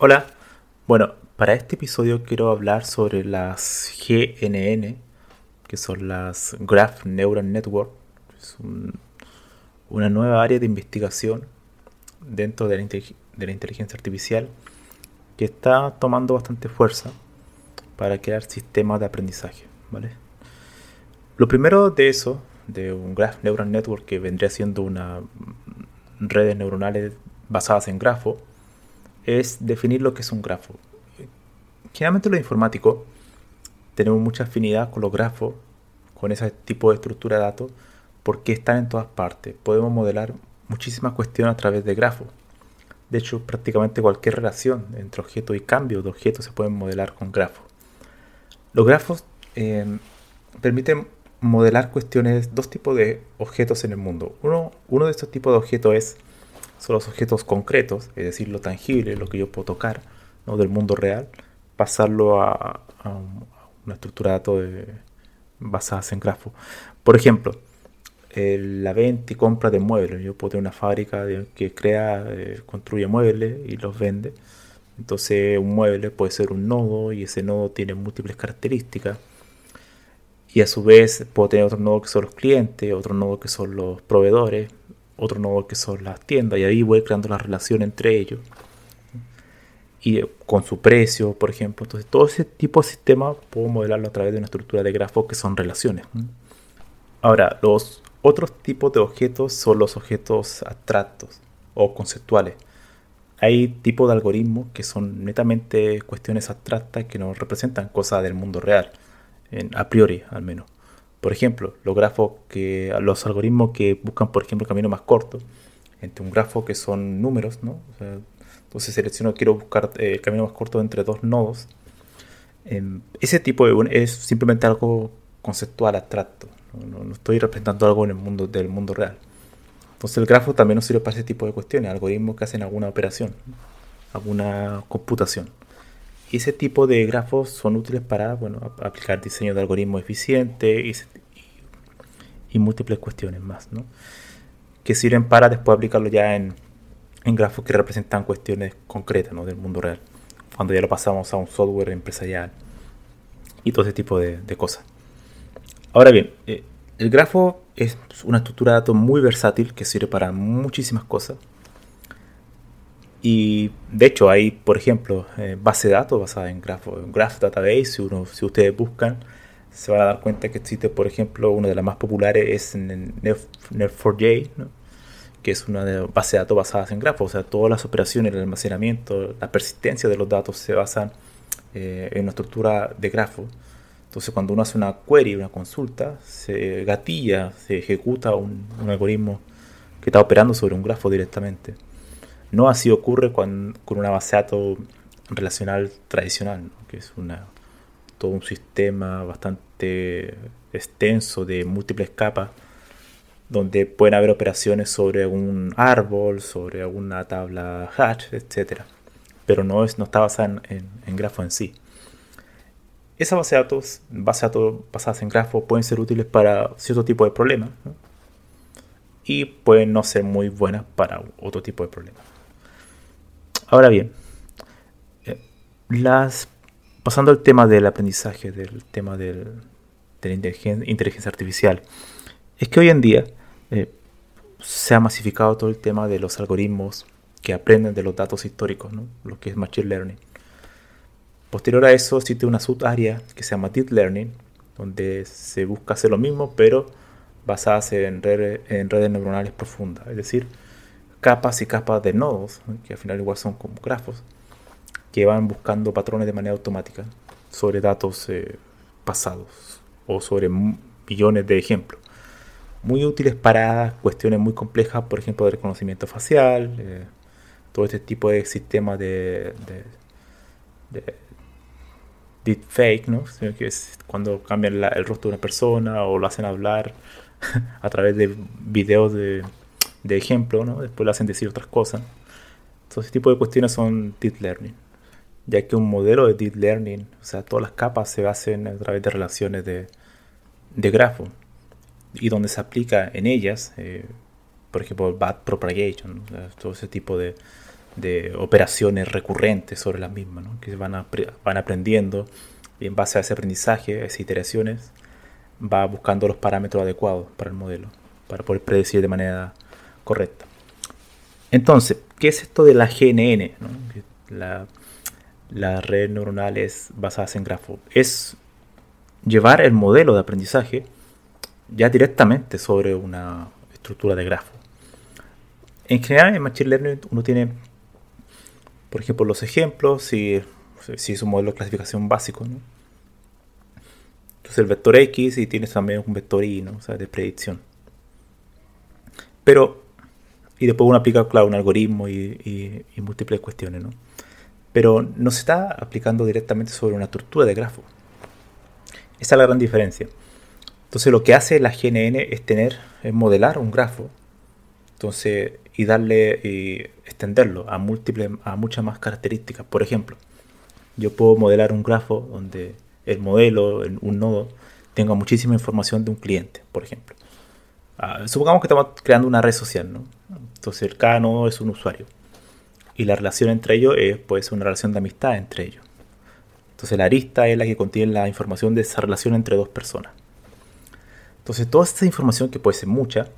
Hola, bueno, para este episodio quiero hablar sobre las GNN, que son las Graph Neural Network. Es una nueva área de investigación dentro de la, de la inteligencia artificial que está tomando bastante fuerza para crear sistemas de aprendizaje. ¿vale? Lo primero de eso, de un Graph Neural Network que vendría siendo una redes neuronales basadas en grafo, es definir lo que es un grafo. Generalmente los informáticos tenemos mucha afinidad con los grafos, con ese tipo de estructura de datos, porque están en todas partes. Podemos modelar muchísimas cuestiones a través de grafos. De hecho, prácticamente cualquier relación entre objeto y cambio de objetos se pueden modelar con grafos. Los grafos eh, permiten modelar cuestiones, dos tipos de objetos en el mundo. Uno, uno de estos tipos de objetos es son los objetos concretos, es decir, lo tangible, lo que yo puedo tocar ¿no? del mundo real, pasarlo a, una estructura de datos basada en grafos. Por ejemplo, la venta y compra de muebles. Yo puedo tener una fábrica que crea, eh, construye muebles y los vende. Entonces un mueble puede ser un nodo y ese nodo tiene múltiples características. Y a su vez puedo tener otro nodo que son los clientes, otro nodo que son los proveedores, otro nodo que son las tiendas y ahí voy creando la relación entre ellos y con su precio, por ejemplo. Entonces, todo ese tipo de sistema puedo modelarlo a través de una estructura de grafos que son relaciones. Ahora, los otros tipos de objetos son los objetos abstractos o conceptuales. Hay tipos de algoritmos que son netamente cuestiones abstractas que nos representan cosas del mundo real, a priori al menos. Por ejemplo, los grafos que, los algoritmos que buscan, por ejemplo, el camino más corto, entre un grafo que son números, ¿no? entonces selecciono, quiero buscar eh, el camino más corto entre dos nodos. Em, ese tipo de, es simplemente algo conceptual, abstracto. ¿no? estoy representando algo en el mundo del mundo real. Entonces el grafo también nos sirve para ese tipo de cuestiones, algoritmos que hacen alguna operación, alguna computación. Y ese tipo de grafos son útiles para bueno, aplicar diseño de algoritmos eficientes y, múltiples cuestiones más, ¿no? que sirven para después aplicarlo ya en, en grafos que representan cuestiones concretas ¿no? del mundo real, cuando ya lo pasamos a un software empresarial y todo ese tipo de, cosas. Ahora bien, eh, el grafo es una estructura de datos muy versátil que sirve para muchísimas cosas y de hecho hay, por ejemplo, eh, base de datos basada en Graph, Graph Database. Si, uno, si ustedes buscan, se van a dar cuenta que existe, por ejemplo, una de las más populares es Nef4j, que es una de base de datos basadas en grafos. O sea, todas las operaciones, el almacenamiento, la persistencia de los datos se basan eh, en una estructura de grafo. Entonces, cuando uno hace una query, una consulta, se gatilla, se ejecuta un algoritmo que está operando sobre un grafo directamente. No así ocurre con, una base de datos relacional tradicional, que es todo un sistema bastante extenso de múltiples capas, donde pueden haber operaciones sobre un árbol, sobre alguna tabla hash, etc. Pero no, es, no está basada en, grafo en sí. Esas bases de datos, base de datos basadas en grafo pueden ser útiles para cierto tipo de problemas y pueden no ser muy buenas para otro tipo de problemas. Ahora bien, eh, pasando al tema del aprendizaje, del tema de la inteligencia, artificial, es que hoy en día eh, se ha masificado todo el tema de los algoritmos que aprenden de los datos históricos, lo que es Machine Learning. Posterior a eso existe una subárea que se llama Deep Learning, donde se busca hacer lo mismo, pero basadas en redes neuronales profundas, es decir, capas y capas de nodos, que al final igual son como grafos, que van buscando patrones de manera automática sobre datos eh, pasados o sobre millones de ejemplos. Muy útiles para cuestiones muy complejas, por ejemplo, de reconocimiento facial, eh, todo este tipo de sistemas de, de, deepfake, ¿no? que es cuando cambian el rostro de una persona o lo hacen hablar a través de videos de, de ejemplo, ¿no? después lo hacen decir otras cosas. Todo ese tipo de cuestiones son deep learning, ya que un modelo de deep learning, o sea, todas las capas se basan a través de relaciones de, de grafo y donde se aplica en ellas, eh, por ejemplo, bad propagation, todo ese tipo de, de, operaciones recurrentes sobre las mismas, ¿no? que van, van aprendiendo y en base a ese aprendizaje, a esas iteraciones, va buscando los parámetros adecuados para el modelo, para poder predecir de manera correcta. Entonces, ¿qué es esto de la GNN? La, las redes neuronales basadas en grafo. Es llevar el modelo de aprendizaje ya directamente sobre una estructura de grafo. En general, en Machine Learning uno tiene, por ejemplo, los ejemplos, si, si es un modelo de clasificación básico. Entonces el vector X y tienes también un vector Y, ¿no? o sea, de predicción. Pero, y después uno aplica, claro, un algoritmo y, y múltiples cuestiones, ¿no? Pero no se está aplicando directamente sobre una estructura de grafo. Esa es la gran diferencia. Entonces lo que hace la GNN es tener, es modelar un grafo. Entonces, y darle y extenderlo a múltiples, a muchas más características. Por ejemplo, yo puedo modelar un grafo donde el modelo, un nodo, tenga muchísima información de un cliente, por ejemplo. Ah, supongamos que estamos creando una red social, ¿no? Entonces cada nodo es un usuario. Y la relación entre ellos es pues una relación de amistad entre ellos. Entonces la arista es la que contiene la información de esa relación entre dos personas. Entonces toda esta información, que puede ser mucha,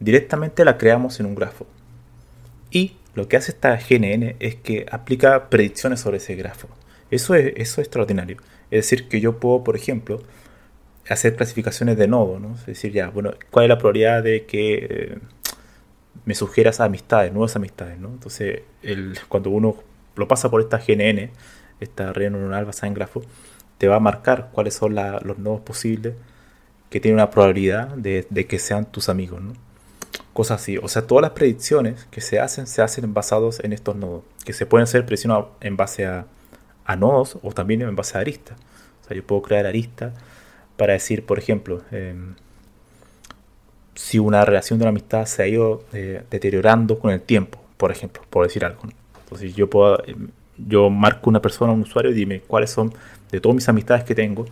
directamente la creamos en un grafo. Y lo que hace esta GNN es que aplica predicciones sobre ese grafo. Eso es, eso es extraordinario. Es decir, que yo puedo, por ejemplo, hacer clasificaciones de nodo, ¿no? Es decir, ya, bueno, ¿cuál es la probabilidad de que me sugieras amistades, nuevas amistades, ¿no? Entonces, cuando uno lo pasa por esta GNN, esta red neuronal basada en grafo, te va a marcar cuáles son los nodos posibles que tienen una probabilidad de, que sean tus amigos, ¿no? Cosas así. O sea, todas las predicciones que se hacen, se hacen basados en estos nodos, que se pueden hacer predicciones en base a, nodos o también en base a aristas. O sea, yo puedo crear aristas para decir, por ejemplo, em, si una relación de una amistad se ha ido eh, deteriorando con el tiempo, por ejemplo, por decir algo. Entonces yo puedo em, yo marco una persona, un usuario, y dime cuáles son, de todas mis amistades que tengo,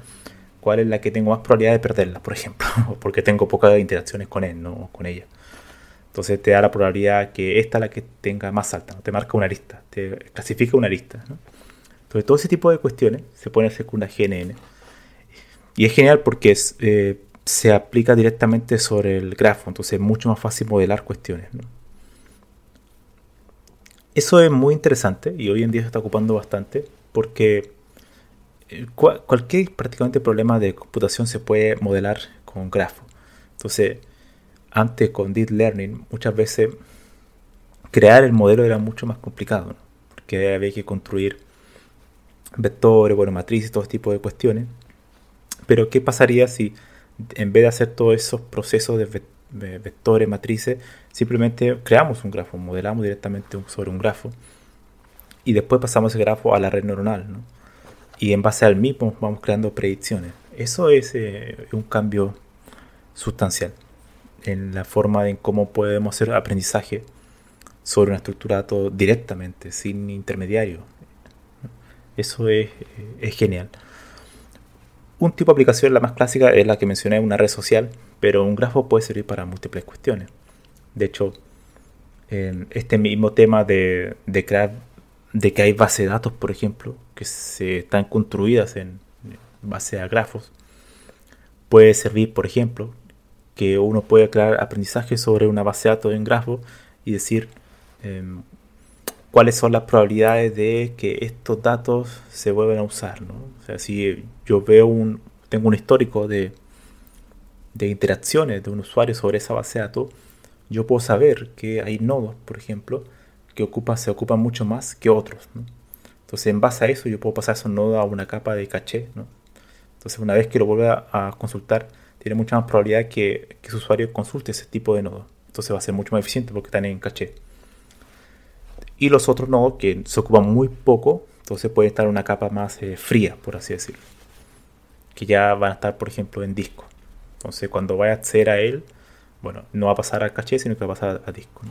cuál es la que tengo más probabilidad de perderla, por ejemplo, porque tengo pocas interacciones con él, no con ella. Entonces te da la probabilidad que esta es la que tenga más alta, te marca una lista, te clasifica una lista. Entonces todo ese tipo de cuestiones se pueden hacer con una GNN. Y es genial porque eh, se aplica directamente sobre el grafo, entonces es mucho más fácil modelar cuestiones. Eso es muy interesante y hoy en día se está ocupando bastante porque eh, cualquier prácticamente problema de computación se puede modelar con grafo. Entonces, antes con Deep Learning, muchas veces crear el modelo era mucho más complicado, porque había que construir vectores, bueno, matrices, todo tipo de cuestiones. Pero, ¿qué pasaría si en vez de hacer todos esos procesos de vectores, matrices, simplemente creamos un grafo, modelamos directamente sobre un grafo y después pasamos ese grafo a la red neuronal. Y en base al mismo vamos creando predicciones. Eso es eh, un cambio sustancial en la forma en cómo podemos hacer aprendizaje sobre una estructura todo directamente, sin intermediario. Eso es, eh, es genial. Un tipo de aplicación, la más clásica, es la que mencioné, una red social, pero un grafo puede servir para múltiples cuestiones. De hecho, este mismo tema de, crear, de que hay bases de datos, por ejemplo, que se están construidas en base a grafos, puede servir, por ejemplo, que uno puede crear aprendizaje sobre una base de datos en grafo y decir, em, cuáles son las probabilidades de que estos datos se vuelvan a usar. ¿no? O sea, si yo veo un, tengo un histórico de, de interacciones de un usuario sobre esa base de datos, yo puedo saber que hay nodos, por ejemplo, que ocupa, se ocupan mucho más que otros. Entonces, en base a eso, yo puedo pasar esos nodos a una capa de caché. Entonces, una vez que lo vuelva a consultar, tiene mucha más probabilidad que, que su usuario consulte ese tipo de nodos. Entonces va a ser mucho más eficiente porque están en caché. Y los otros nodos que se ocupan muy poco, entonces puede estar una capa más eh, fría, por así decirlo. Que ya van a estar, por ejemplo, en disco. Entonces cuando vaya a acceder a él, bueno, no va a pasar a caché, sino que va a pasar a disco.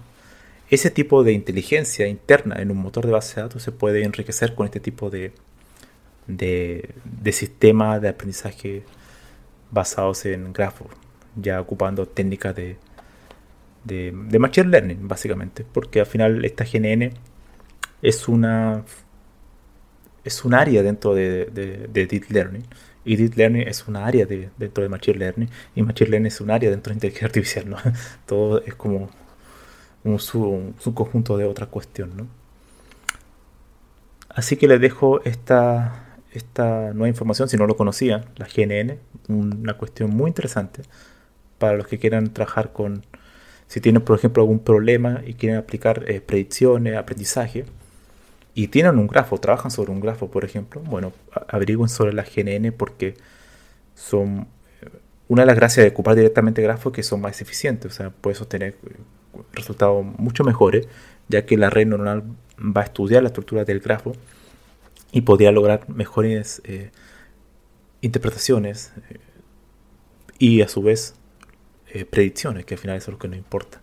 Ese tipo de inteligencia interna en un motor de base de datos se puede enriquecer con este tipo de, de, de sistema de aprendizaje basados en grafos, ya ocupando técnicas de, de, Machine Learning, básicamente, porque al final esta GNN es una es un área dentro de, de, Deep Learning y Deep Learning es un área dentro de Machine Learning y Machine Learning es un área dentro de inteligencia artificial, ¿no? Todo es como un, subconjunto de otra cuestión, ¿no? Así que les dejo esta, esta nueva información, si no lo conocían, la GNN, una cuestión muy interesante para los que quieran trabajar con, si tienen por ejemplo algún problema y quieren aplicar eh, predicciones, aprendizaje, y tienen un grafo, trabajan sobre un grafo, por ejemplo, bueno, averigüen sobre la GNN porque son eh, una de las gracias de ocupar directamente grafos que son más eficientes, o sea, puedes obtener eh, resultados mucho mejores, ya que la red neuronal va a estudiar la estructura del grafo y podría lograr mejores interpretaciones y a su vez eh, predicciones, que al final eso es lo que nos importa,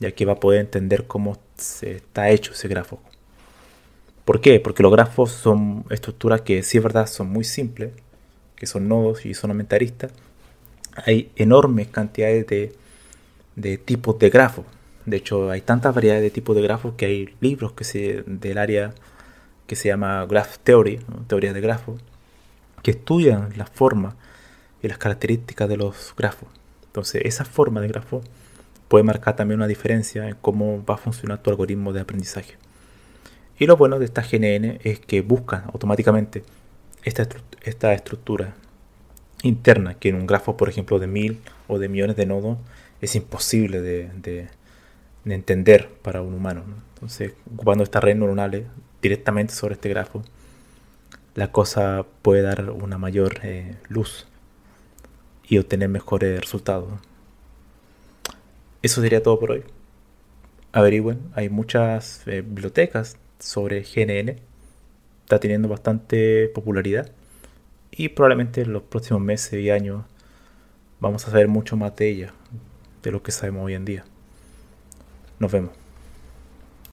ya que va a poder entender cómo se está hecho ese grafo. ¿Por qué? Porque los grafos son estructuras que sí es verdad son muy simples, que son nodos y son aumentaristas. Hay enormes cantidades de, de tipos de grafos. De hecho, hay tantas variedades de tipos de grafos que hay libros que se, del área que se llama Graph Theory, teoría de grafos, que estudian la forma y las características de los grafos. Entonces, esa forma de grafo puede marcar también una diferencia en cómo va a funcionar tu algoritmo de aprendizaje. Y lo bueno de esta GNN es que busca automáticamente esta, esta estructura interna que en un grafo, por ejemplo, de mil o de millones de nodos es imposible de, entender para un humano. Entonces, ocupando estas redes neuronales directamente sobre este grafo, la cosa puede dar una mayor eh, luz y obtener mejores resultados. Eso sería todo por hoy. Averigüen, hay muchas eh, bibliotecas sobre GNN, está teniendo bastante popularidad y probablemente en los próximos meses y años vamos a saber mucho más de ella, de lo que sabemos hoy en día. Nos vemos.